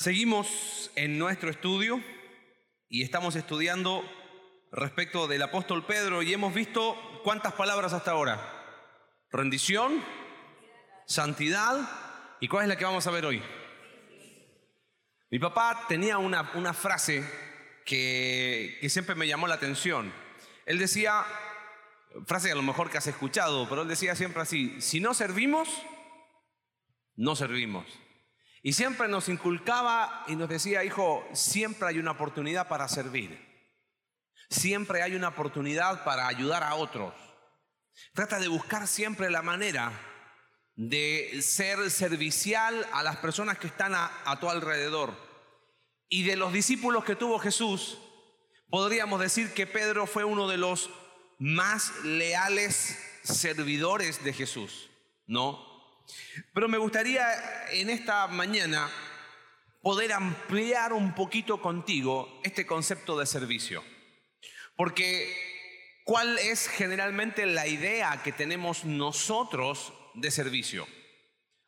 Seguimos en nuestro estudio y estamos estudiando respecto del apóstol Pedro y hemos visto cuántas palabras hasta ahora. Rendición, santidad y cuál es la que vamos a ver hoy. Mi papá tenía una, una frase que, que siempre me llamó la atención. Él decía, frase a lo mejor que has escuchado, pero él decía siempre así, si no servimos, no servimos. Y siempre nos inculcaba y nos decía, hijo, siempre hay una oportunidad para servir. Siempre hay una oportunidad para ayudar a otros. Trata de buscar siempre la manera de ser servicial a las personas que están a, tu alrededor. Y de los discípulos que tuvo Jesús, podríamos decir que Pedro fue uno de los más leales servidores de Jesús, ¿no? Pero me gustaría en esta mañana poder ampliar un poquito contigo este concepto de servicio. Porque ¿cuál es generalmente la idea que tenemos nosotros de servicio?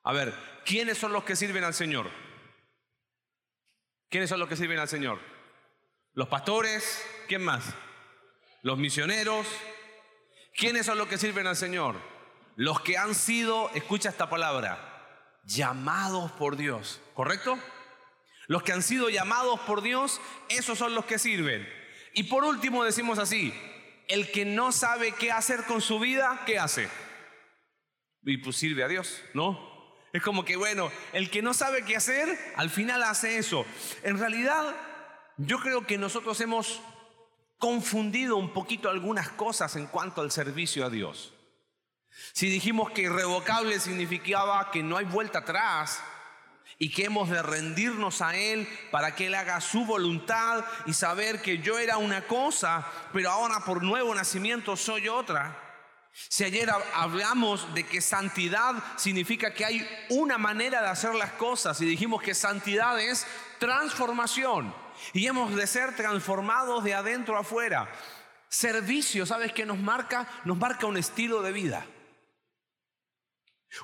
A ver, ¿quiénes son los que sirven al Señor? ¿Quiénes son los que sirven al Señor? Los pastores, ¿quién más? Los misioneros. ¿Quiénes son los que sirven al Señor? Los que han sido, escucha esta palabra, llamados por Dios, ¿correcto? Los que han sido llamados por Dios, esos son los que sirven. Y por último decimos así, el que no sabe qué hacer con su vida, ¿qué hace? Y pues sirve a Dios, ¿no? Es como que, bueno, el que no sabe qué hacer, al final hace eso. En realidad, yo creo que nosotros hemos confundido un poquito algunas cosas en cuanto al servicio a Dios. Si dijimos que irrevocable significaba que no hay vuelta atrás y que hemos de rendirnos a Él para que Él haga su voluntad y saber que yo era una cosa, pero ahora por nuevo nacimiento soy otra. Si ayer hablamos de que santidad significa que hay una manera de hacer las cosas y dijimos que santidad es transformación y hemos de ser transformados de adentro a afuera. Servicio, ¿sabes qué nos marca? Nos marca un estilo de vida.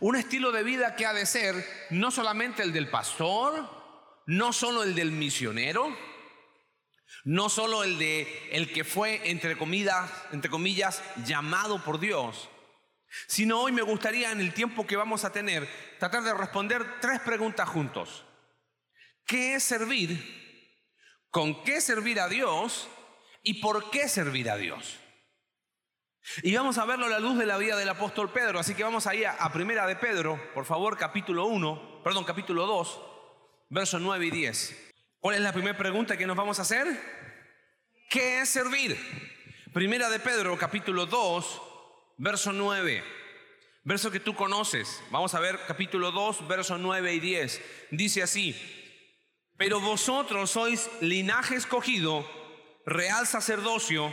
Un estilo de vida que ha de ser no solamente el del pastor, no solo el del misionero, no solo el de el que fue entre comillas, entre comillas llamado por Dios, sino hoy me gustaría en el tiempo que vamos a tener tratar de responder tres preguntas juntos. ¿Qué es servir? ¿Con qué servir a Dios? ¿Y por qué servir a Dios? Y vamos a verlo a la luz de la vida del apóstol Pedro. Así que vamos ahí a, a Primera de Pedro, por favor, capítulo 1, perdón, capítulo 2, versos 9 y 10. ¿Cuál es la primera pregunta que nos vamos a hacer? ¿Qué es servir? Primera de Pedro, capítulo 2, verso 9. Verso que tú conoces. Vamos a ver capítulo 2, versos 9 y 10. Dice así, pero vosotros sois linaje escogido, real sacerdocio,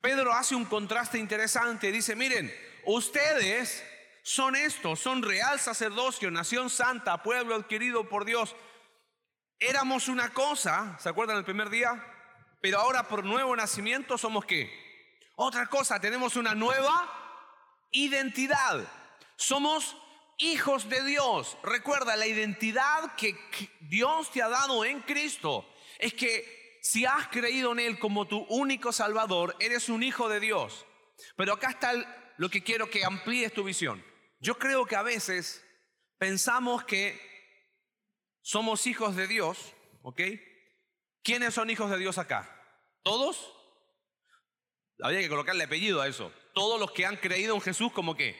Pedro hace un contraste interesante. Dice, miren, ustedes son estos, son real sacerdocio, nación santa, pueblo adquirido por Dios. Éramos una cosa, ¿se acuerdan el primer día? Pero ahora por nuevo nacimiento somos qué? Otra cosa, tenemos una nueva identidad. Somos hijos de Dios. Recuerda, la identidad que Dios te ha dado en Cristo es que si has creído en Él como tu único Salvador, eres un hijo de Dios. Pero acá está lo que quiero que amplíes tu visión. Yo creo que a veces pensamos que somos hijos de Dios, ¿ok? ¿Quiénes son hijos de Dios acá? ¿Todos? Habría que colocarle apellido a eso. Todos los que han creído en Jesús como qué?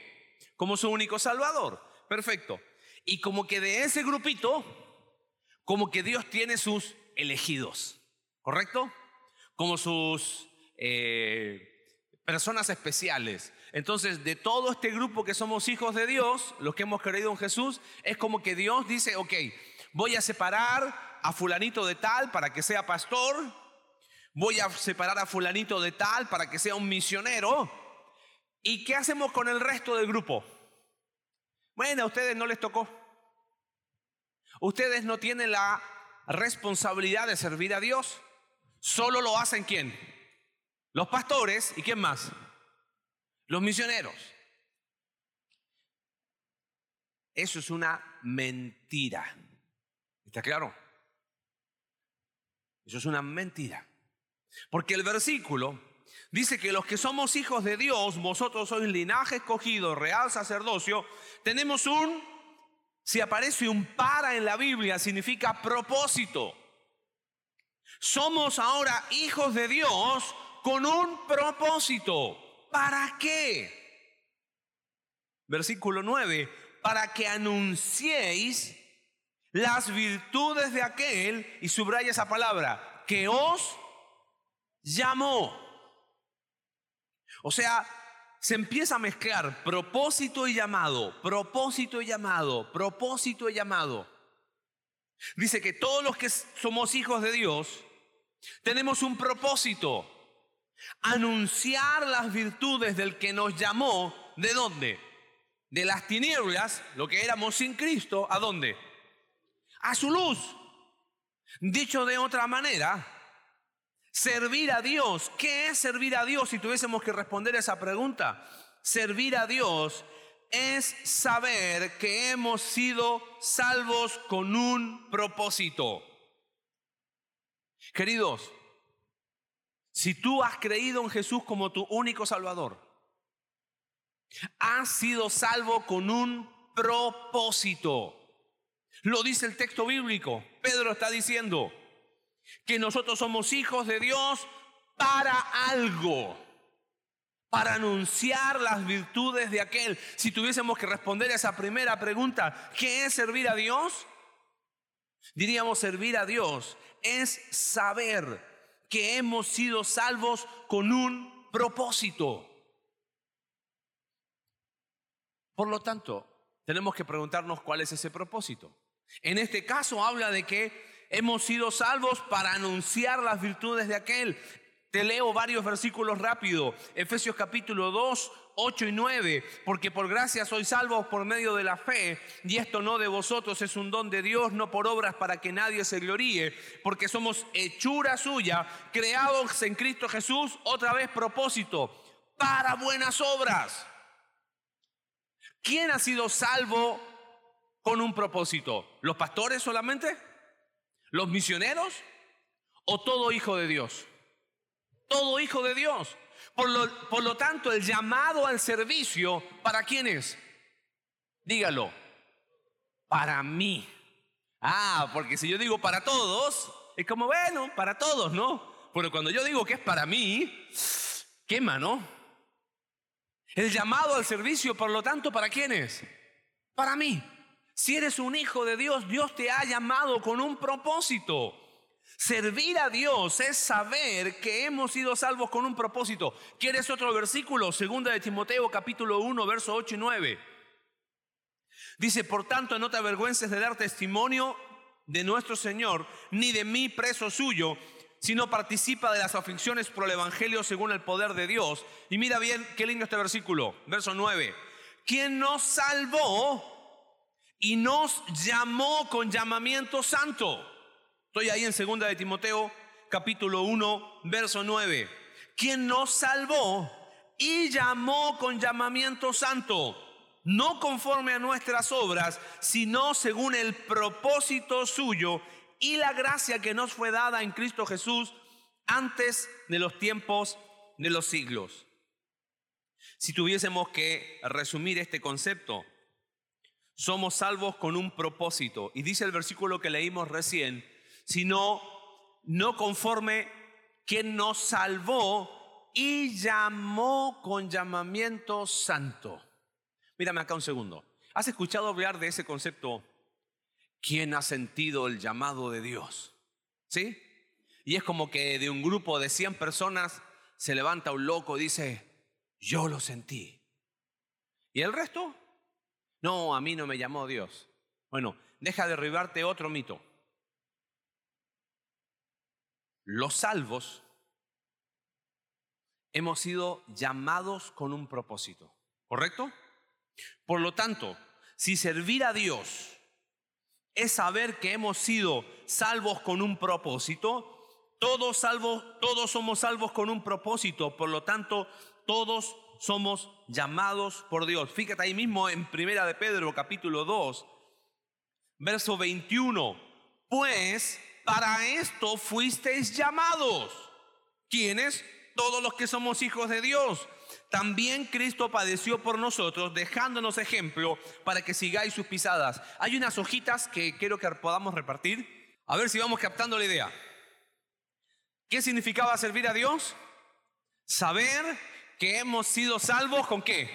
Como su único Salvador. Perfecto. Y como que de ese grupito, como que Dios tiene sus elegidos. ¿Correcto? Como sus eh, personas especiales. Entonces, de todo este grupo que somos hijos de Dios, los que hemos creído en Jesús, es como que Dios dice, ok, voy a separar a fulanito de tal para que sea pastor, voy a separar a fulanito de tal para que sea un misionero. ¿Y qué hacemos con el resto del grupo? Bueno, a ustedes no les tocó. Ustedes no tienen la responsabilidad de servir a Dios. Solo lo hacen quién? Los pastores y quién más? Los misioneros. Eso es una mentira. ¿Está claro? Eso es una mentira. Porque el versículo dice que los que somos hijos de Dios, vosotros sois linaje escogido, real sacerdocio, tenemos un, si aparece un para en la Biblia, significa propósito. Somos ahora hijos de Dios con un propósito. ¿Para qué? Versículo 9, para que anunciéis las virtudes de aquel, y subraya esa palabra, que os llamó. O sea, se empieza a mezclar propósito y llamado, propósito y llamado, propósito y llamado. Dice que todos los que somos hijos de Dios tenemos un propósito, anunciar las virtudes del que nos llamó, ¿de dónde? De las tinieblas, lo que éramos sin Cristo, ¿a dónde? A su luz. Dicho de otra manera, servir a Dios. ¿Qué es servir a Dios si tuviésemos que responder a esa pregunta? Servir a Dios es saber que hemos sido salvos con un propósito. Queridos, si tú has creído en Jesús como tu único Salvador, has sido salvo con un propósito. Lo dice el texto bíblico. Pedro está diciendo que nosotros somos hijos de Dios para algo para anunciar las virtudes de aquel. Si tuviésemos que responder a esa primera pregunta, ¿qué es servir a Dios? Diríamos servir a Dios es saber que hemos sido salvos con un propósito. Por lo tanto, tenemos que preguntarnos cuál es ese propósito. En este caso habla de que hemos sido salvos para anunciar las virtudes de aquel. Te leo varios versículos rápido. Efesios capítulo 2, 8 y 9. Porque por gracia sois salvos por medio de la fe. Y esto no de vosotros es un don de Dios, no por obras para que nadie se gloríe. Porque somos hechura suya, creados en Cristo Jesús. Otra vez propósito. Para buenas obras. ¿Quién ha sido salvo con un propósito? ¿Los pastores solamente? ¿Los misioneros? ¿O todo hijo de Dios? todo hijo de Dios. Por lo, por lo, tanto, el llamado al servicio, ¿para quién es? Dígalo, para mí. Ah, porque si yo digo para todos, es como, bueno, para todos, ¿no? Pero cuando yo digo que es para mí, quema, ¿no? El llamado al servicio, por lo tanto, ¿para quién es? Para mí. Si eres un hijo de Dios, Dios te ha llamado con un propósito. Servir a Dios es saber que hemos sido salvos con un propósito. ¿Quieres otro versículo? Segunda de Timoteo capítulo 1, verso 8 y 9. Dice, por tanto, no te avergüences de dar testimonio de nuestro Señor, ni de mí preso suyo, sino participa de las aflicciones por el Evangelio según el poder de Dios. Y mira bien qué lindo este versículo, verso 9. Quien nos salvó y nos llamó con llamamiento santo Estoy ahí en segunda de Timoteo capítulo 1, verso 9. Quien nos salvó y llamó con llamamiento santo, no conforme a nuestras obras, sino según el propósito suyo y la gracia que nos fue dada en Cristo Jesús antes de los tiempos de los siglos. Si tuviésemos que resumir este concepto, somos salvos con un propósito. Y dice el versículo que leímos recién, sino no conforme quien nos salvó y llamó con llamamiento santo. Mírame acá un segundo. ¿Has escuchado hablar de ese concepto? ¿Quién ha sentido el llamado de Dios? ¿Sí? Y es como que de un grupo de 100 personas se levanta un loco y dice, yo lo sentí. ¿Y el resto? No, a mí no me llamó Dios. Bueno, deja derribarte otro mito. Los salvos hemos sido llamados con un propósito, ¿correcto? Por lo tanto, si servir a Dios es saber que hemos sido salvos con un propósito, todos salvos, todos somos salvos con un propósito, por lo tanto, todos somos llamados por Dios. Fíjate ahí mismo en Primera de Pedro, capítulo 2, verso 21. Pues para esto fuisteis llamados. ¿Quiénes? Todos los que somos hijos de Dios. También Cristo padeció por nosotros, dejándonos ejemplo para que sigáis sus pisadas. Hay unas hojitas que quiero que podamos repartir. A ver si vamos captando la idea. ¿Qué significaba servir a Dios? Saber que hemos sido salvos con qué?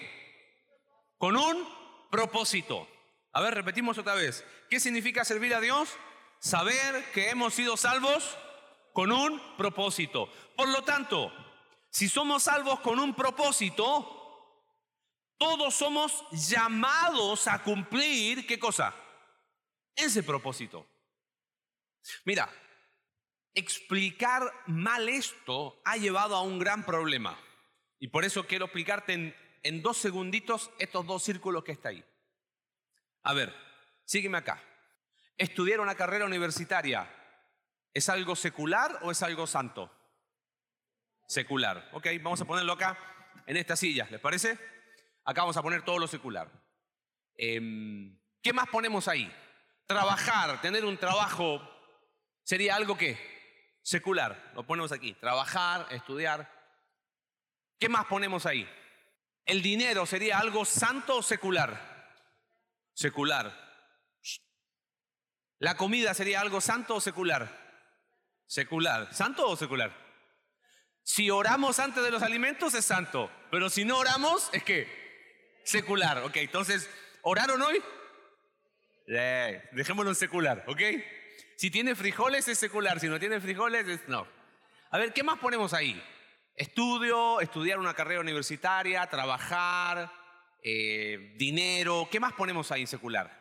Con un propósito. A ver, repetimos otra vez. ¿Qué significa servir a Dios? Saber que hemos sido salvos con un propósito. Por lo tanto, si somos salvos con un propósito, todos somos llamados a cumplir, ¿qué cosa? Ese propósito. Mira, explicar mal esto ha llevado a un gran problema. Y por eso quiero explicarte en, dos segunditos estos dos círculos que está ahí. A ver, sígueme acá. Estudiar una carrera universitaria, ¿es algo secular o es algo santo? Secular. Ok, vamos a ponerlo acá, en esta silla, ¿les parece? Acá vamos a poner todo lo secular. Em, ¿Qué más ponemos ahí? Trabajar, tener un trabajo, ¿sería algo que Secular, lo ponemos aquí. Trabajar, estudiar. ¿Qué más ponemos ahí? ¿El dinero sería algo santo o secular? Secular. ¿La comida sería algo santo o secular? Secular. ¿Santo o secular? Si oramos antes de los alimentos es santo, pero si no oramos es que secular. Ok, entonces, ¿oraron hoy? Eh, dejémoslo en secular, ¿ok? Si tiene frijoles es secular, si no tiene frijoles es no. A ver, ¿qué más ponemos ahí? Estudio, estudiar una carrera universitaria, trabajar, eh, dinero. ¿Qué más ponemos ahí en secular?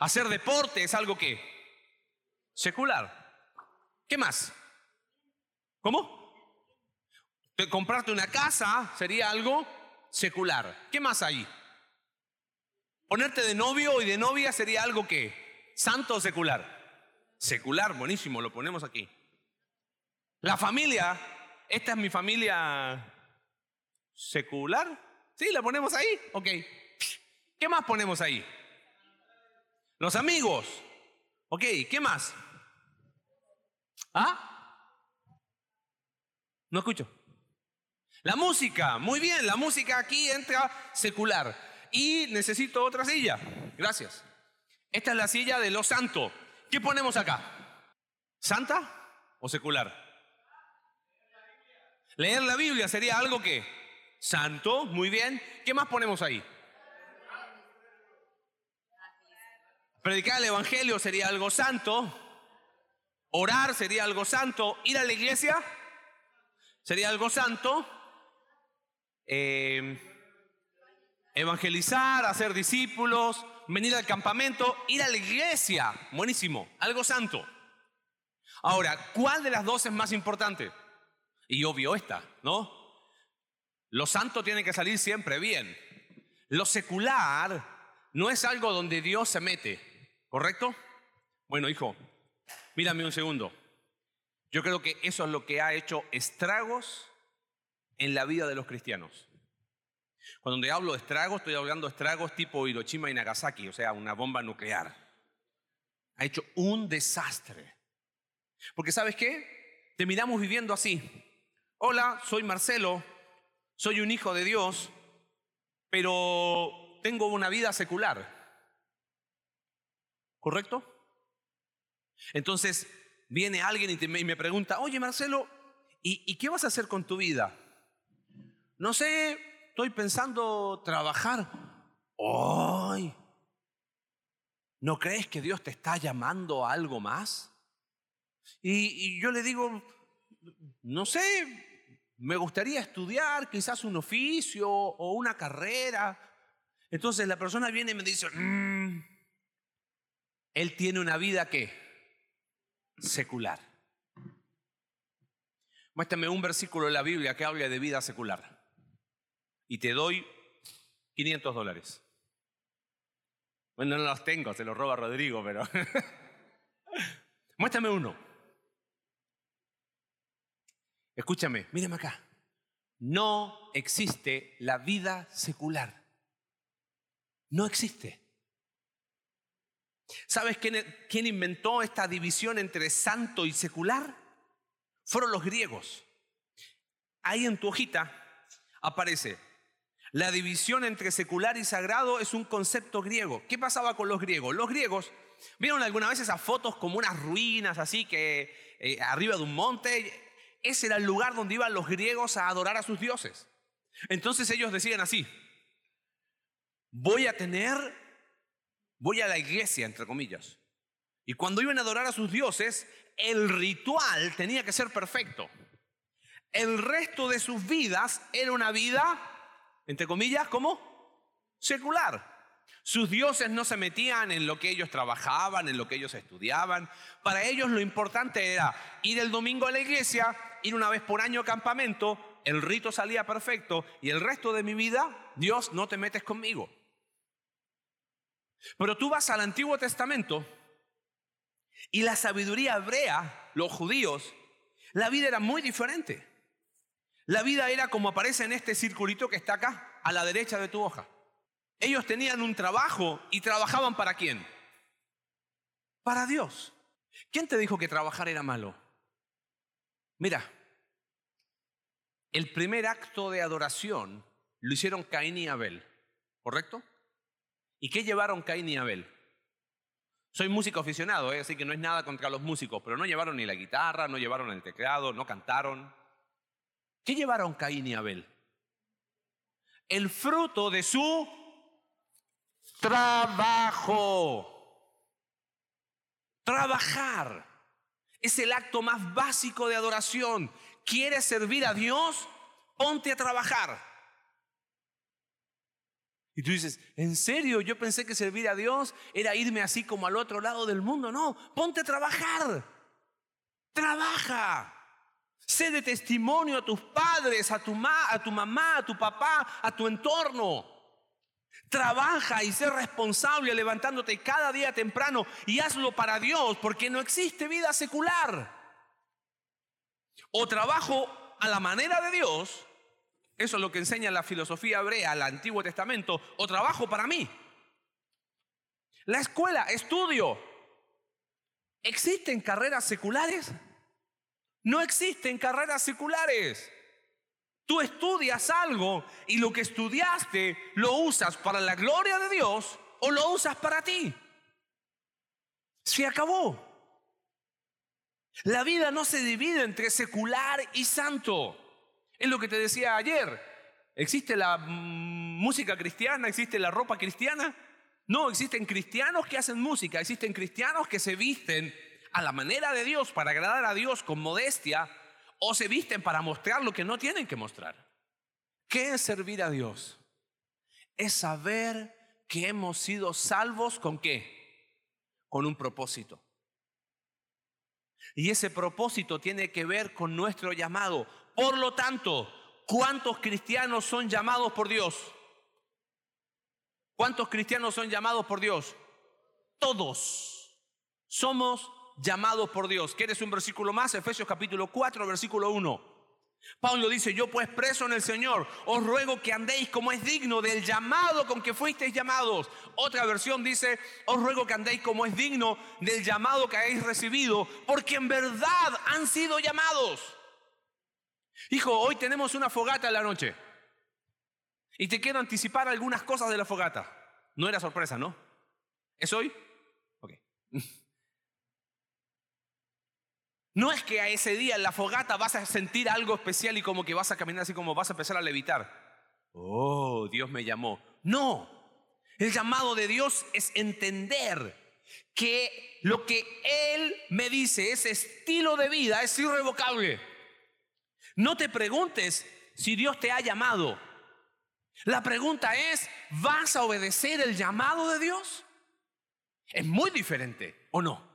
Hacer deporte es algo que secular. ¿Qué más? ¿Cómo? Comprarte una casa sería algo secular. ¿Qué más hay? Ponerte de novio y de novia sería algo que santo o secular. Secular, buenísimo, lo ponemos aquí. La familia ¿Esta es mi familia secular? ¿Sí? ¿La ponemos ahí? Ok. ¿Qué más ponemos ahí? Los amigos. Ok, ¿qué más? ¿Ah? No escucho. La música, muy bien, la música aquí entra secular. Y necesito otra silla. Gracias. Esta es la silla de los santos. ¿Qué ponemos acá? ¿Santa o secular? Leer la Biblia sería algo que santo, muy bien. ¿Qué más ponemos ahí? Predicar el Evangelio sería algo santo. Orar sería algo santo. Ir a la iglesia sería algo santo. Eh, evangelizar, hacer discípulos, venir al campamento, ir a la iglesia. Buenísimo, algo santo. Ahora, ¿cuál de las dos es más importante? Y obvio esta, ¿no? Lo santo tiene que salir siempre bien. Lo secular no es algo donde Dios se mete, ¿correcto? Bueno, hijo, mírame un segundo. Yo creo que eso es lo que ha hecho estragos en la vida de los cristianos. Cuando hablo de estragos, estoy hablando de estragos tipo Hiroshima y Nagasaki, o sea, una bomba nuclear. Ha hecho un desastre. Porque ¿sabes qué? Terminamos viviendo así. Hola, soy Marcelo, soy un hijo de Dios, pero tengo una vida secular. ¿Correcto? Entonces viene alguien y, me pregunta, oye Marcelo, ¿y, qué vas a hacer con tu vida? No sé, estoy pensando trabajar. ¡Ay! ¿No crees que Dios te está llamando a algo más? y yo le digo, no sé, me gustaría estudiar quizás un oficio o una carrera. Entonces la persona viene y me dice, mm, él tiene una vida que secular. Muéstrame un versículo de la Biblia que hable de vida secular. Y te doy 500 dólares. Bueno, no los tengo, se los roba Rodrigo, pero... Muéstrame uno. Escúchame, mírame acá. No existe la vida secular. No existe. ¿Sabes quién, quién, inventó esta división entre santo y secular? Fueron los griegos. Ahí en tu hojita aparece, la división entre secular y sagrado es un concepto griego. ¿Qué pasaba con los griegos? Los griegos, ¿vieron alguna vez esas fotos como unas ruinas así que eh, arriba de un monte? Ese era el lugar donde iban los griegos a adorar a sus dioses. Entonces ellos decían así, voy a tener, voy a la iglesia, entre comillas. Y cuando iban a adorar a sus dioses, el ritual tenía que ser perfecto. El resto de sus vidas era una vida, entre comillas, como secular. Sus dioses no se metían en lo que ellos trabajaban, en lo que ellos estudiaban. Para ellos lo importante era ir el domingo a la iglesia, ir una vez por año a campamento, el rito salía perfecto y el resto de mi vida, Dios, no te metes conmigo. Pero tú vas al Antiguo Testamento y la sabiduría hebrea, los judíos, la vida era muy diferente. La vida era como aparece en este circulito que está acá, a la derecha de tu hoja. Ellos tenían un trabajo y trabajaban para quién? Para Dios. ¿Quién te dijo que trabajar era malo? Mira, el primer acto de adoración lo hicieron Caín y Abel, ¿correcto? ¿Y qué llevaron Caín y Abel? Soy músico aficionado, ¿eh? así que no es nada contra los músicos, pero no llevaron ni la guitarra, no llevaron el teclado, no cantaron. ¿Qué llevaron Caín y Abel? El fruto de su trabajo. Trabajar es el acto más básico de adoración. ¿Quieres servir a Dios? Ponte a trabajar. Y tú dices, ¿en serio? Yo pensé que servir a Dios era irme así como al otro lado del mundo. No, ponte a trabajar. Trabaja. Sé de testimonio a tus padres, a tu, a tu mamá, a tu papá, a tu entorno. Trabaja y sé responsable levantándote cada día temprano y hazlo para Dios porque no existe vida secular. O trabajo a la manera de Dios eso es lo que enseña la filosofía hebrea, el Antiguo Testamento, o trabajo para mí. La escuela, estudio. ¿Existen carreras seculares? No existen carreras seculares. Tú estudias algo y lo que estudiaste lo usas para la gloria de Dios o lo usas para ti. Se acabó. La vida no se divide entre secular y santo. Es lo que te decía ayer. ¿Existe la música cristiana? ¿Existe la ropa cristiana? No, existen cristianos que hacen música, existen cristianos que se visten a la manera de Dios para agradar a Dios con modestia o se visten para mostrar lo que no tienen que mostrar. ¿Qué es servir a Dios? Es saber que hemos sido salvos con qué? Con un propósito. Y ese propósito tiene que ver con nuestro llamado. Por lo tanto, ¿cuántos cristianos son llamados por Dios? ¿Cuántos cristianos son llamados por Dios? Todos somos llamados por Dios. ¿Quieres un versículo más? Efesios capítulo 4, versículo 1. Pablo dice, yo pues preso en el Señor, os ruego que andéis como es digno del llamado con que fuisteis llamados. Otra versión dice, os ruego que andéis como es digno del llamado que habéis recibido, porque en verdad han sido llamados. Hijo, hoy tenemos una fogata en la noche. Y te quiero anticipar algunas cosas de la fogata. No era sorpresa, ¿no? ¿Es hoy? Ok. No es que a ese día en la fogata vas a sentir algo especial y como que vas a caminar así como vas a empezar a levitar. Oh, Dios me llamó. No. El llamado de Dios es entender que lo que Él me dice, ese estilo de vida, es irrevocable. No te preguntes si Dios te ha llamado. La pregunta es, ¿vas a obedecer el llamado de Dios? Es muy diferente, ¿o no?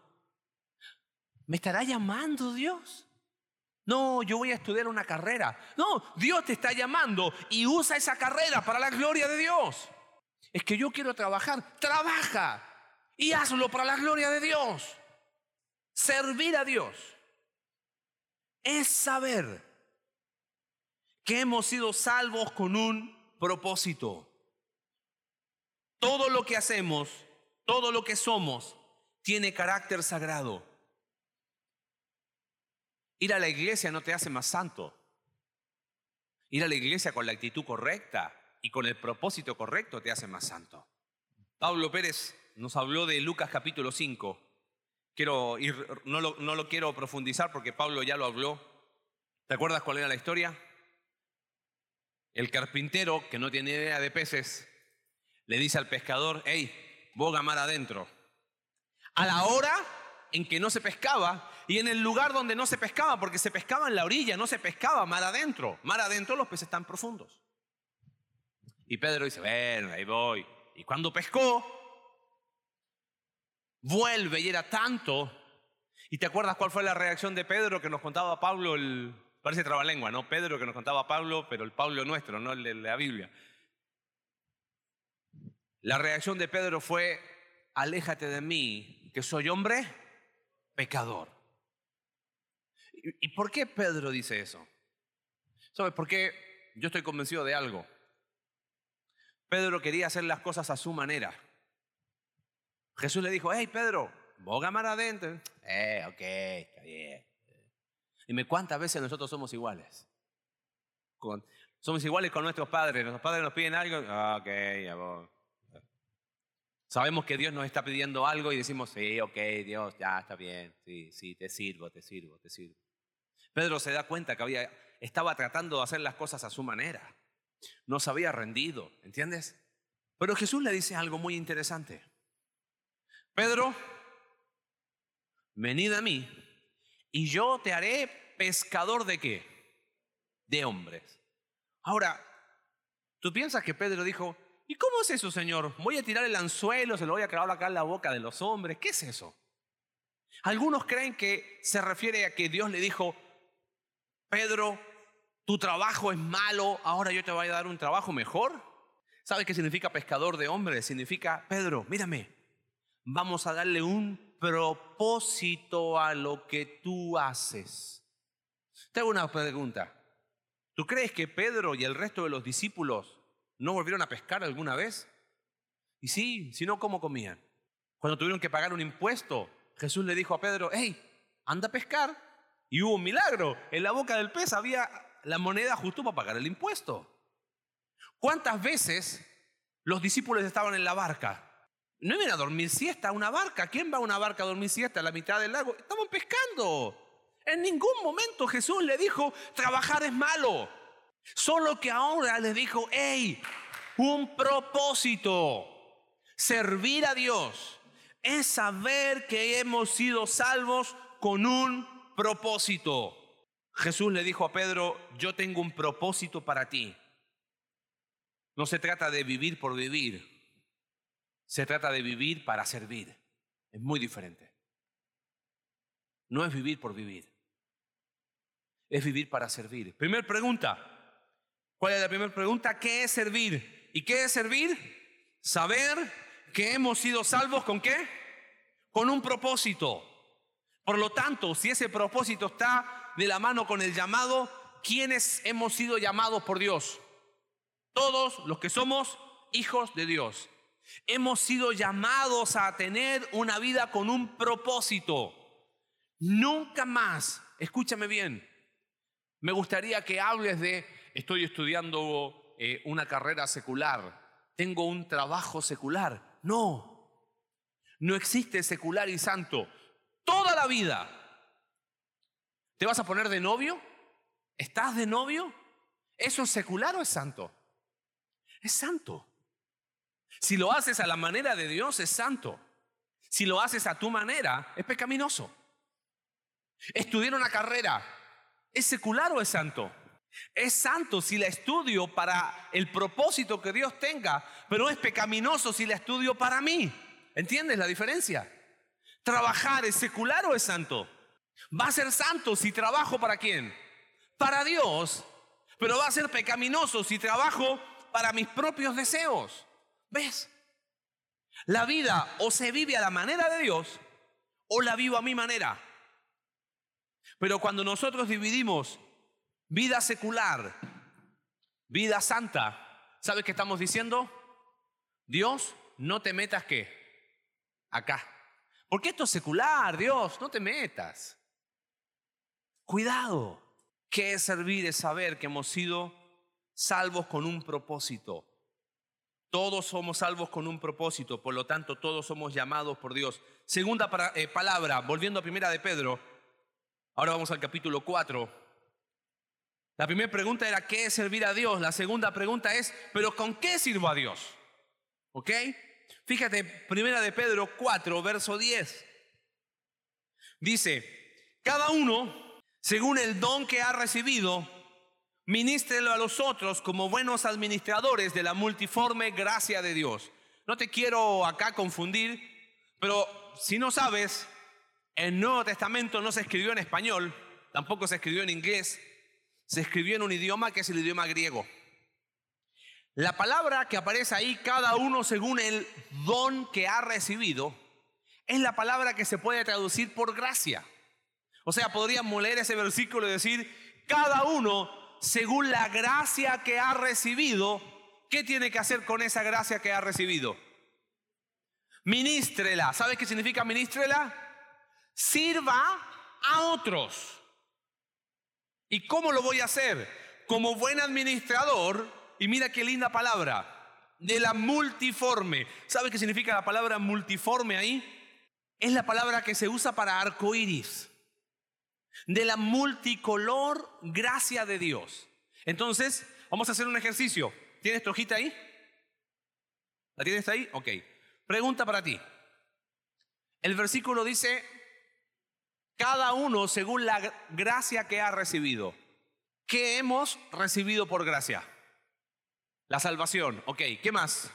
¿Me estará llamando Dios? No, yo voy a estudiar una carrera. No, Dios te está llamando y usa esa carrera para la gloria de Dios. Es que yo quiero trabajar. Trabaja y hazlo para la gloria de Dios. Servir a Dios es saber que hemos sido salvos con un propósito. Todo lo que hacemos, todo lo que somos, tiene carácter sagrado. Ir a la iglesia no te hace más santo. Ir a la iglesia con la actitud correcta y con el propósito correcto te hace más santo. Pablo Pérez nos habló de Lucas capítulo 5. Quiero ir, no, lo, no lo quiero profundizar porque Pablo ya lo habló. ¿Te acuerdas cuál era la historia? El carpintero, que no tiene idea de peces, le dice al pescador, hey, boga mar adentro. A la hora en que no se pescaba y en el lugar donde no se pescaba, porque se pescaba en la orilla, no se pescaba mar adentro. Mar adentro los peces están profundos. Y Pedro dice, bueno, ahí voy. Y cuando pescó, vuelve y era tanto. ¿Y te acuerdas cuál fue la reacción de Pedro que nos contaba Pablo? El, parece trabalengua, ¿no? Pedro que nos contaba Pablo, pero el Pablo nuestro, no el de la Biblia. La reacción de Pedro fue, aléjate de mí, que soy hombre pecador. ¿Y por qué Pedro dice eso? ¿Sabes? Porque yo estoy convencido de algo. Pedro quería hacer las cosas a su manera. Jesús le dijo, hey Pedro, boga mar adentro. Eh, ok, está bien. Dime, ¿cuántas veces nosotros somos iguales? somos iguales con nuestros padres. Nuestros padres nos piden algo. Ah, ok, ya voy. Sabemos que Dios nos está pidiendo algo y decimos, sí, ok, Dios, ya está bien, sí, sí, te sirvo, te sirvo, te sirvo. Pedro se da cuenta que había, estaba tratando de hacer las cosas a su manera. No se había rendido, ¿entiendes? Pero Jesús le dice algo muy interesante. Pedro, venid a mí y yo te haré pescador de qué? De hombres. Ahora, ¿tú piensas que Pedro dijo, ¿Y cómo es eso, Señor? Voy a tirar el anzuelo, se lo voy a clavar acá en la boca de los hombres. ¿Qué es eso? Algunos creen que se refiere a que Dios le dijo, Pedro, tu trabajo es malo, ahora yo te voy a dar un trabajo mejor. ¿Sabes qué significa pescador de hombres? Significa, Pedro, mírame, vamos a darle un propósito a lo que tú haces. Te hago una pregunta. ¿Tú crees que Pedro y el resto de los discípulos ¿No volvieron a pescar alguna vez? Y sí, si no, ¿cómo comían? Cuando tuvieron que pagar un impuesto, Jesús le dijo a Pedro, hey, anda a pescar. Y hubo un milagro. En la boca del pez había la moneda justo para pagar el impuesto. ¿Cuántas veces los discípulos estaban en la barca? No iban a dormir siesta a una barca. ¿Quién va a una barca a dormir siesta a la mitad del lago? Estaban pescando. En ningún momento Jesús le dijo, trabajar es malo. Solo que ahora le dijo, hey, un propósito. Servir a Dios es saber que hemos sido salvos con un propósito. Jesús le dijo a Pedro, yo tengo un propósito para ti. No se trata de vivir por vivir, se trata de vivir para servir. Es muy diferente. No es vivir por vivir, es vivir para servir. Primera pregunta, ¿Cuál es la primera pregunta? ¿Qué es servir? ¿Y qué es servir? Saber que hemos sido salvos con qué? Con un propósito. Por lo tanto, si ese propósito está de la mano con el llamado, ¿quiénes hemos sido llamados por Dios? Todos los que somos hijos de Dios. Hemos sido llamados a tener una vida con un propósito. Nunca más, escúchame bien, me gustaría que hables de estoy estudiando eh, una carrera secular, tengo un trabajo secular. No, no existe secular y santo. Toda la vida. ¿Te vas a poner de novio? ¿Estás de novio? ¿Eso es secular o es santo? Es santo. Si lo haces a la manera de Dios, es santo. Si lo haces a tu manera, es pecaminoso. Estudiar una carrera, ¿es secular o es santo? Es santo si la estudio para el propósito que Dios tenga, pero es pecaminoso si la estudio para mí. ¿Entiendes la diferencia? ¿Trabajar es secular o es santo? Va a ser santo si trabajo para quién? Para Dios. Pero va a ser pecaminoso si trabajo para mis propios deseos. ¿Ves? La vida o se vive a la manera de Dios o la vivo a mi manera. Pero cuando nosotros dividimos vida secular, vida santa, ¿sabes qué estamos diciendo? Dios, no te metas qué? Acá. Porque esto es secular, Dios, no te metas. Cuidado. ¿Qué es servir? Es saber que hemos sido salvos con un propósito. Todos somos salvos con un propósito, por lo tanto todos somos llamados por Dios. Segunda eh, palabra, volviendo a primera de Pedro, ahora vamos al capítulo 4. La primera pregunta era, ¿qué es servir a Dios? La segunda pregunta es, ¿pero con qué sirvo a Dios? ¿Ok? Fíjate, primera de Pedro 4, verso 10. Dice, cada uno, según el don que ha recibido, ministrelo a los otros como buenos administradores de la multiforme gracia de Dios. No te quiero acá confundir, pero si no sabes, el Nuevo Testamento no se escribió en español, tampoco se escribió en inglés, se escribió en un idioma que es el idioma griego. La palabra que aparece ahí, cada uno según el don que ha recibido, es la palabra que se puede traducir por gracia. O sea, podríamos leer ese versículo y decir, cada uno según la gracia que ha recibido, ¿qué tiene que hacer con esa gracia que ha recibido? Ministrela. ¿Sabes qué significa ministrela? Sirva a otros. ¿Y cómo lo voy a hacer? Como buen administrador, y mira qué linda palabra, de la multiforme. ¿Sabe qué significa la palabra multiforme ahí? Es la palabra que se usa para arcoíris. De la multicolor gracia de Dios. Entonces, vamos a hacer un ejercicio. ¿Tienes tu hojita ahí? ¿La tienes ahí? Ok. Pregunta para ti. El versículo dice, cada uno según la gracia que ha recibido. ¿Qué hemos recibido por gracia? La salvación. Ok, ¿qué más?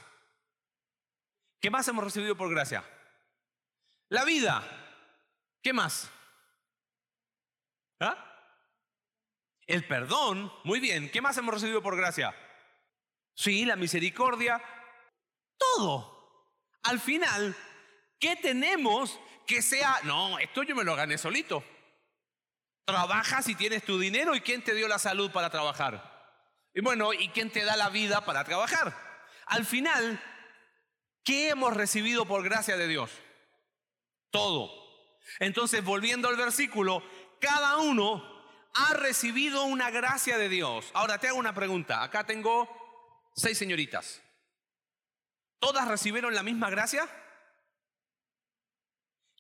¿Qué más hemos recibido por gracia? La vida. ¿Qué más? ¿Ah? El perdón. Muy bien. ¿Qué más hemos recibido por gracia? Sí, la misericordia. Todo. Al final, ¿qué tenemos que sea, no, esto yo me lo gané solito. Trabajas y tienes tu dinero y quién te dio la salud para trabajar. Y bueno, ¿y quién te da la vida para trabajar? Al final, ¿qué hemos recibido por gracia de Dios? Todo. Entonces, volviendo al versículo, cada uno ha recibido una gracia de Dios. Ahora te hago una pregunta. Acá tengo seis señoritas. ¿Todas recibieron la misma gracia?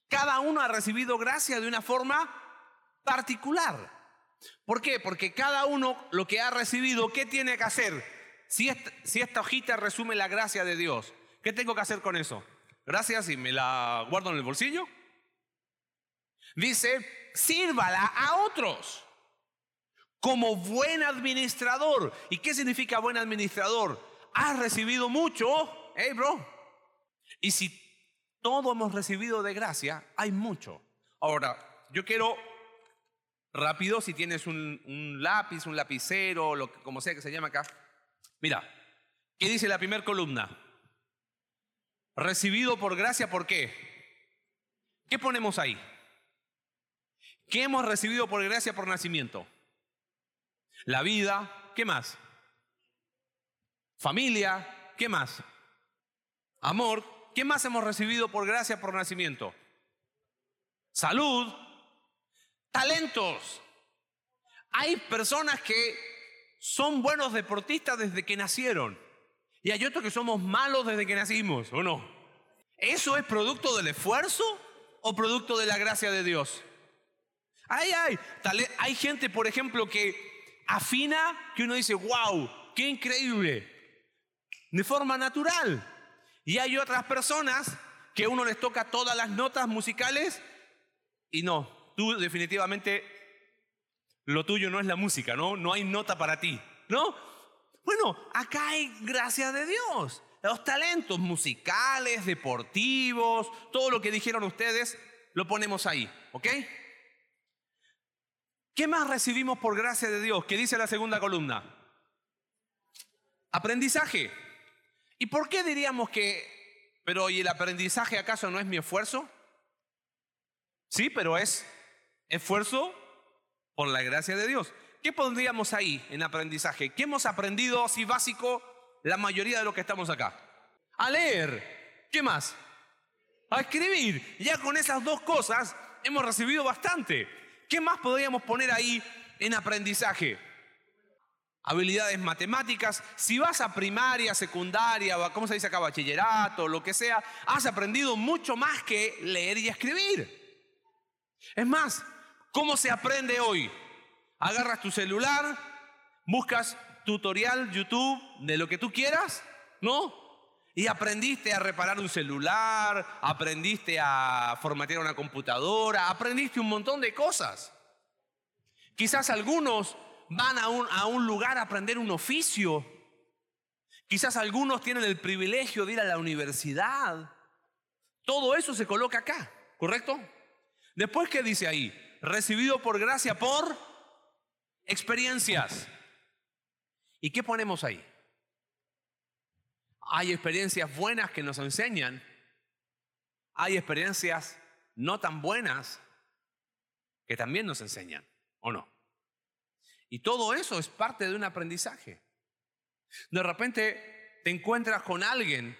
Cada uno ha recibido gracia de una forma particular. ¿Por qué? Porque cada uno lo que ha recibido, ¿qué tiene que hacer? Si esta, hojita resume la gracia de Dios, ¿qué tengo que hacer con eso? Gracias y me la guardo en el bolsillo. Dice, sírvala a otros como buen administrador. ¿Y qué significa buen administrador? Has recibido mucho, hey bro. Y si todo hemos recibido de gracia, hay mucho. Ahora, yo quiero rápido, si tienes un, lápiz, un lapicero, lo que, como sea que se llama acá. Mira, ¿qué dice la primera columna? Recibido por gracia, ¿por qué? ¿Qué ponemos ahí? ¿Qué hemos recibido por gracia por nacimiento? La vida, ¿qué más? Familia, ¿qué más? Amor, ¿Qué más hemos recibido por gracia por nacimiento? Salud, talentos. Hay personas que son buenos deportistas desde que nacieron y hay otros que somos malos desde que nacimos, ¿o no? ¿Eso es producto del esfuerzo o producto de la gracia de Dios? Hay, hay, hay gente, por ejemplo, que afina, que uno dice, wow, qué increíble, de forma natural. Y hay otras personas que uno les toca todas las notas musicales y no, tú definitivamente lo tuyo no es la música, ¿no? No hay nota para ti, ¿no? Bueno, acá hay gracia de Dios. Los talentos musicales, deportivos, todo lo que dijeron ustedes, lo ponemos ahí, ¿ok? ¿Qué más recibimos por gracia de Dios? ¿Qué dice la segunda columna? Aprendizaje. ¿Y por qué diríamos que, pero ¿y el aprendizaje acaso no es mi esfuerzo? Sí, pero es esfuerzo por la gracia de Dios. ¿Qué pondríamos ahí en aprendizaje? ¿Qué hemos aprendido así básico la mayoría de los que estamos acá? A leer. ¿Qué más? A escribir. Ya con esas dos cosas hemos recibido bastante. ¿Qué más podríamos poner ahí en aprendizaje? Habilidades matemáticas. Si vas a primaria, secundaria, ¿cómo se dice acá? Bachillerato, lo que sea, has aprendido mucho más que leer y escribir. Es más, ¿cómo se aprende hoy? Agarras tu celular, buscas tutorial, YouTube, de lo que tú quieras, ¿no? Y aprendiste a reparar un celular, aprendiste a formatear una computadora, aprendiste un montón de cosas. Quizás algunos van a un, lugar a aprender un oficio. Quizás algunos tienen el privilegio de ir a la universidad. Todo eso se coloca acá, ¿correcto? Después, ¿qué dice ahí? Recibido por gracia por experiencias. ¿Y qué ponemos ahí? Hay experiencias buenas que nos enseñan. Hay experiencias no tan buenas que también nos enseñan, ¿o no? Y todo eso es parte de un aprendizaje. De repente te encuentras con alguien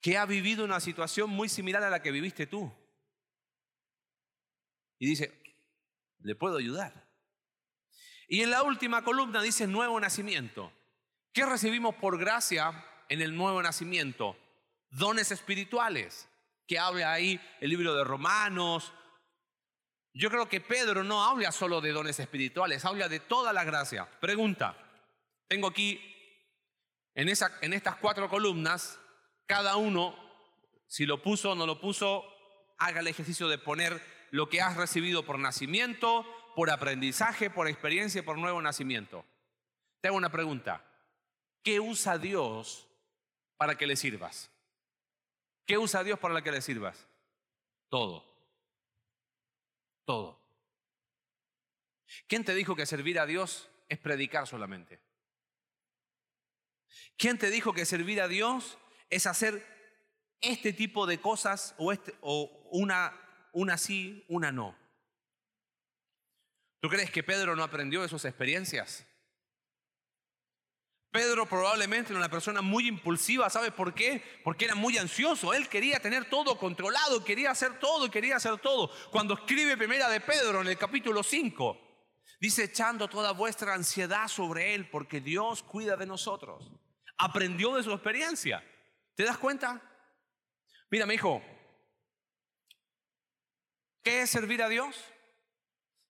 que ha vivido una situación muy similar a la que viviste tú. Y dice, le puedo ayudar. Y en la última columna dice nuevo nacimiento. ¿Qué recibimos por gracia en el nuevo nacimiento? Dones espirituales, que habla ahí el libro de Romanos. Yo creo que Pedro no habla solo de dones espirituales, habla de toda la gracia. Pregunta, tengo aquí en, en estas cuatro columnas, cada uno, si lo puso o no lo puso, haga el ejercicio de poner lo que has recibido por nacimiento, por aprendizaje, por experiencia y por nuevo nacimiento. Te hago una pregunta. ¿Qué usa Dios para que le sirvas? ¿Qué usa Dios para que le sirvas? Todo. Todo. ¿Quién te dijo que servir a Dios es predicar solamente? ¿Quién te dijo que servir a Dios es hacer este tipo de cosas o, este, o una, una sí, una no? ¿Tú crees que Pedro no aprendió de sus experiencias? Pedro probablemente era una persona muy impulsiva, ¿sabes por qué? Porque era muy ansioso, él quería tener todo controlado, quería hacer todo, quería hacer todo. Cuando escribe primera de Pedro en el capítulo 5, dice echando toda vuestra ansiedad sobre él porque Dios cuida de nosotros. Aprendió de su experiencia. ¿Te das cuenta? Mira, mi hijo, ¿qué es servir a Dios?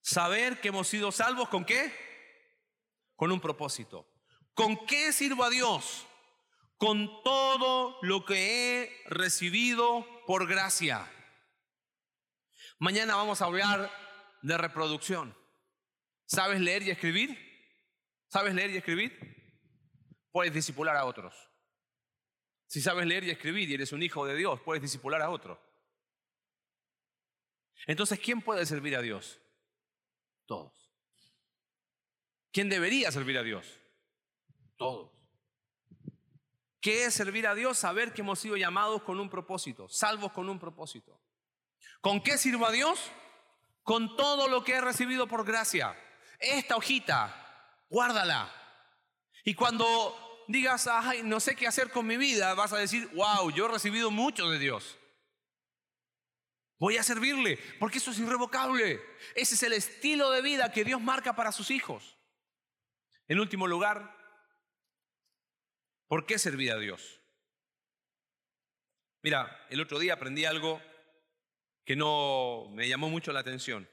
Saber que hemos sido salvos con qué? Con un propósito. ¿Con qué sirvo a Dios? Con todo lo que he recibido por gracia. Mañana vamos a hablar de reproducción. ¿Sabes leer y escribir? ¿Sabes leer y escribir? Puedes disipular a otros. Si sabes leer y escribir y eres un hijo de Dios, puedes disipular a otro. Entonces, ¿quién puede servir a Dios? Todos. ¿Quién debería servir a Dios? Todos. ¿Qué es servir a Dios? Saber que hemos sido llamados con un propósito, salvos con un propósito. ¿Con qué sirvo a Dios? Con todo lo que he recibido por gracia. Esta hojita, guárdala. Y cuando digas, ay, no sé qué hacer con mi vida, vas a decir, wow, yo he recibido mucho de Dios. Voy a servirle, porque eso es irrevocable. Ese es el estilo de vida que Dios marca para sus hijos. En último lugar, ¿por qué servir a Dios? Mira, el otro día aprendí algo que no me llamó mucho la atención.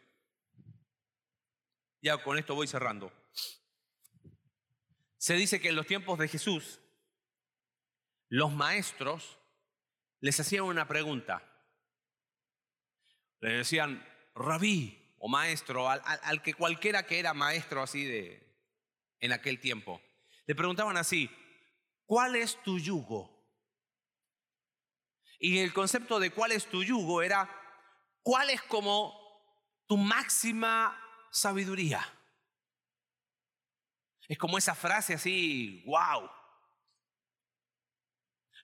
Ya con esto voy cerrando. Se dice que en los tiempos de Jesús, los maestros les hacían una pregunta. Le decían rabí o maestro, al, que cualquiera que era maestro así de en aquel tiempo. Le preguntaban así, ¿cuál es tu yugo? Y el concepto de cuál es tu yugo era, ¿cuál es como tu máxima sabiduría. Es como esa frase así, wow.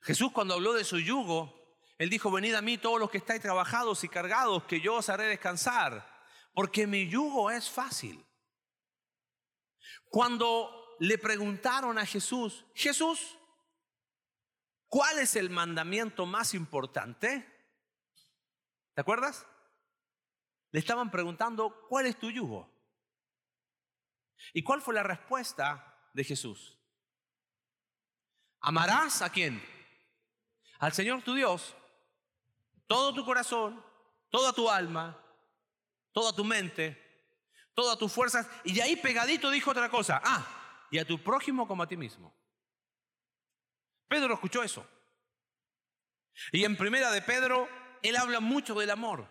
Jesús cuando habló de su yugo, él dijo, venid a mí todos los que estáis trabajados y cargados, que yo os haré descansar, porque mi yugo es fácil. Cuando le preguntaron a Jesús, Jesús, ¿cuál es el mandamiento más importante? ¿Te acuerdas? Le estaban preguntando, ¿cuál es tu yugo? ¿Y cuál fue la respuesta de Jesús? ¿Amarás a quién? Al Señor tu Dios, todo tu corazón, toda tu alma, toda tu mente, todas tus fuerzas. Y de ahí pegadito dijo otra cosa. Ah, y a tu prójimo como a ti mismo. Pedro escuchó eso. Y en primera de Pedro, él habla mucho del amor.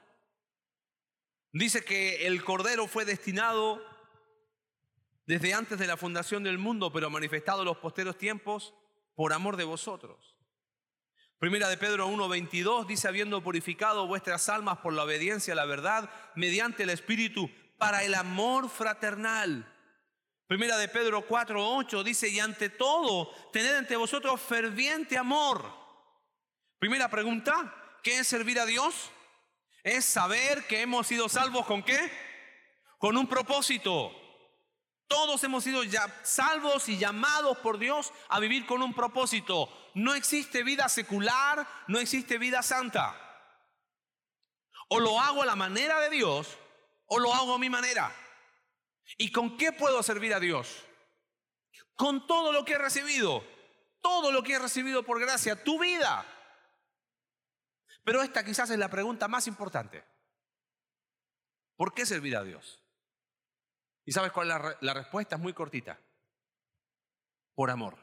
Dice que el Cordero fue destinado desde antes de la fundación del mundo, pero manifestado en los posteros tiempos por amor de vosotros. Primera de Pedro 1:22 dice, habiendo purificado vuestras almas por la obediencia a la verdad, mediante el Espíritu, para el amor fraternal. Primera de Pedro 4:8 dice, y ante todo, tened ante vosotros ferviente amor. Primera pregunta, ¿qué es servir a Dios? es saber que hemos sido salvos con qué? Con un propósito. Todos hemos sido ya salvos y llamados por Dios a vivir con un propósito. No existe vida secular, no existe vida santa. O lo hago a la manera de Dios o lo hago a mi manera. ¿Y con qué puedo servir a Dios? Con todo lo que he recibido. Todo lo que he recibido por gracia, tu vida. Pero esta quizás es la pregunta más importante. ¿Por qué servir a Dios? ¿Y sabes cuál es la, la respuesta? Es muy cortita. Por amor.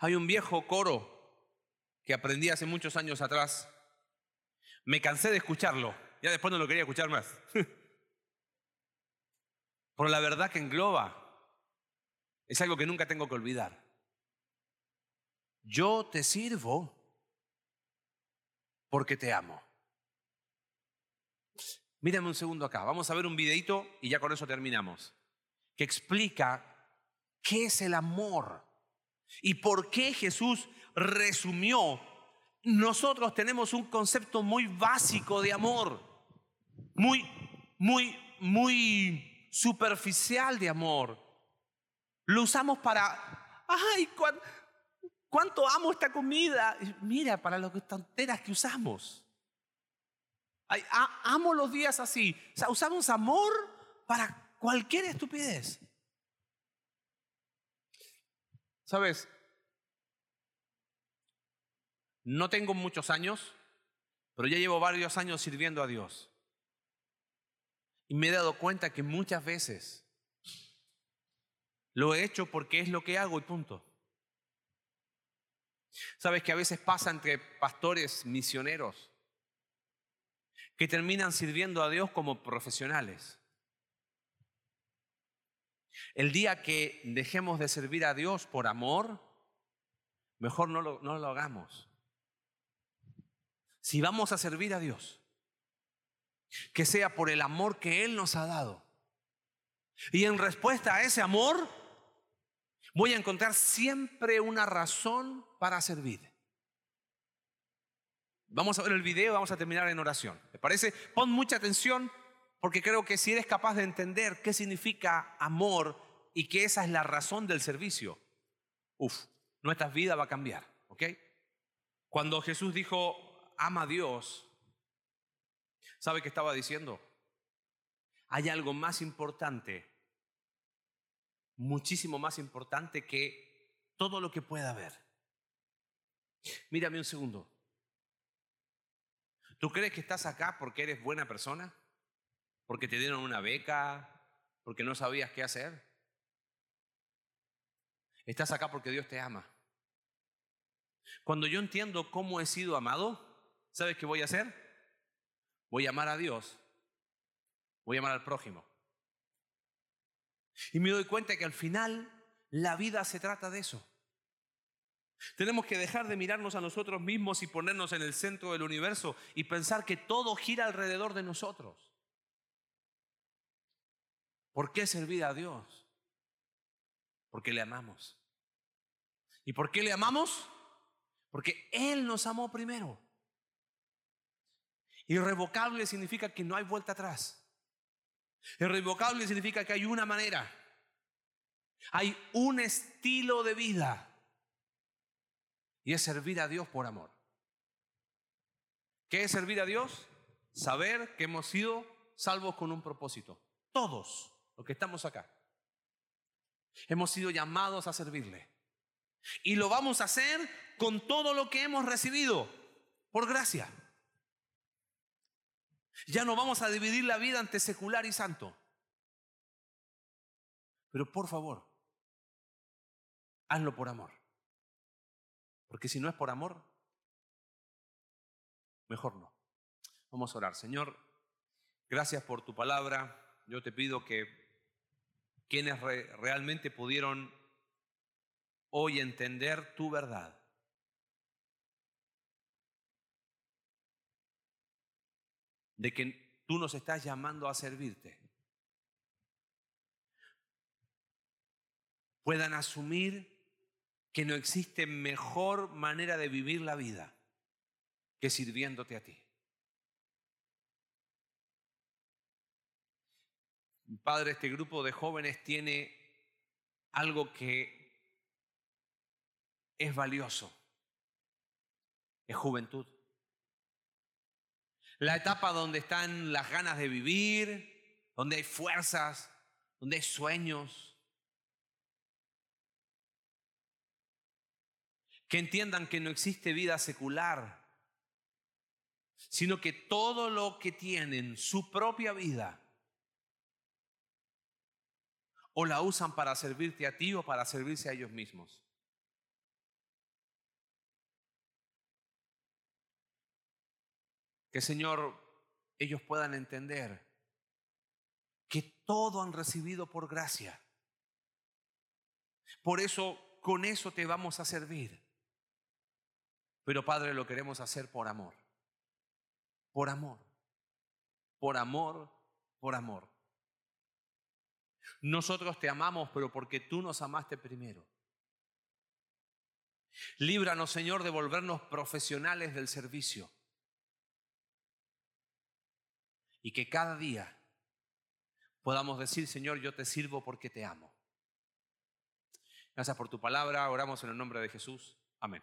Hay un viejo coro que aprendí hace muchos años atrás. Me cansé de escucharlo. Ya después no lo quería escuchar más. Por la verdad que engloba es algo que nunca tengo que olvidar. Yo te sirvo porque te amo. Mírame un segundo acá, vamos a ver un videito y ya con eso terminamos, que explica qué es el amor y por qué Jesús resumió. Nosotros tenemos un concepto muy básico de amor, muy, muy, muy superficial de amor. Lo usamos para, ay, ¿Cuánto amo esta comida? Mira, para las tonteras que usamos. amo los días así. Usamos amor para cualquier estupidez. ¿Sabes? No tengo muchos años, pero ya llevo varios años sirviendo a Dios. Y me he dado cuenta que muchas veces lo he hecho porque es lo que hago y punto. Sabes que a veces pasa entre pastores misioneros que terminan sirviendo a Dios como profesionales. El día que dejemos de servir a Dios por amor, mejor no lo, no lo hagamos. Si vamos a servir a Dios, que sea por el amor que Él nos ha dado. Y en respuesta a ese amor, voy a encontrar siempre una razón para servir. Vamos a ver el video, vamos a terminar en oración. ¿Te parece? Pon mucha atención porque creo que si eres capaz de entender qué significa amor y que esa es la razón del servicio, uff, nuestra vida va a cambiar, ¿ok? Cuando Jesús dijo, ama a Dios, ¿sabe qué estaba diciendo? Hay algo más importante muchísimo más importante que todo lo que pueda haber. Mírame un segundo. ¿Tú crees que estás acá porque eres buena persona? ¿Porque te dieron una beca? ¿Porque no sabías qué hacer? Estás acá porque Dios te ama. Cuando yo entiendo cómo he sido amado, ¿sabes qué voy a hacer? Voy a amar a Dios. Voy a amar al prójimo. Y me doy cuenta que al final la vida se trata de eso. Tenemos que dejar de mirarnos a nosotros mismos y ponernos en el centro del universo y pensar que todo gira alrededor de nosotros. ¿Por qué servir a Dios? Porque le amamos. ¿Y por qué le amamos? Porque Él nos amó primero. Irrevocable significa que no hay vuelta atrás. Irrevocable significa que hay una manera. Hay un estilo de vida. Y es servir a Dios por amor. ¿Qué es servir a Dios? Saber que hemos sido salvos con un propósito. Todos los que estamos acá. Hemos sido llamados a servirle. Y lo vamos a hacer con todo lo que hemos recibido por gracia. Ya no vamos a dividir la vida entre secular y santo. Pero por favor, hazlo por amor. Porque si no es por amor, mejor no. Vamos a orar. Señor, gracias por tu palabra. Yo te pido que quienes realmente pudieron hoy entender tu verdad, de que tú nos estás llamando a servirte, puedan asumir que no existe mejor manera de vivir la vida que sirviéndote a ti. Padre, este grupo de jóvenes tiene algo que es valioso, es juventud. La etapa donde están las ganas de vivir, donde hay fuerzas, donde hay sueños. Que entiendan que no existe vida secular, sino que todo lo que tienen, su propia vida, o la usan para servirte a ti o para servirse a ellos mismos. Que Señor, ellos puedan entender que todo han recibido por gracia. Por eso, con eso te vamos a servir. Pero Padre, lo queremos hacer por amor. Por amor. Por amor, por amor. Nosotros te amamos, pero porque tú nos amaste primero. Líbranos, Señor, de volvernos profesionales del servicio. Y que cada día podamos decir, Señor, yo te sirvo porque te amo. Gracias por tu palabra, oramos en el nombre de Jesús. Amén.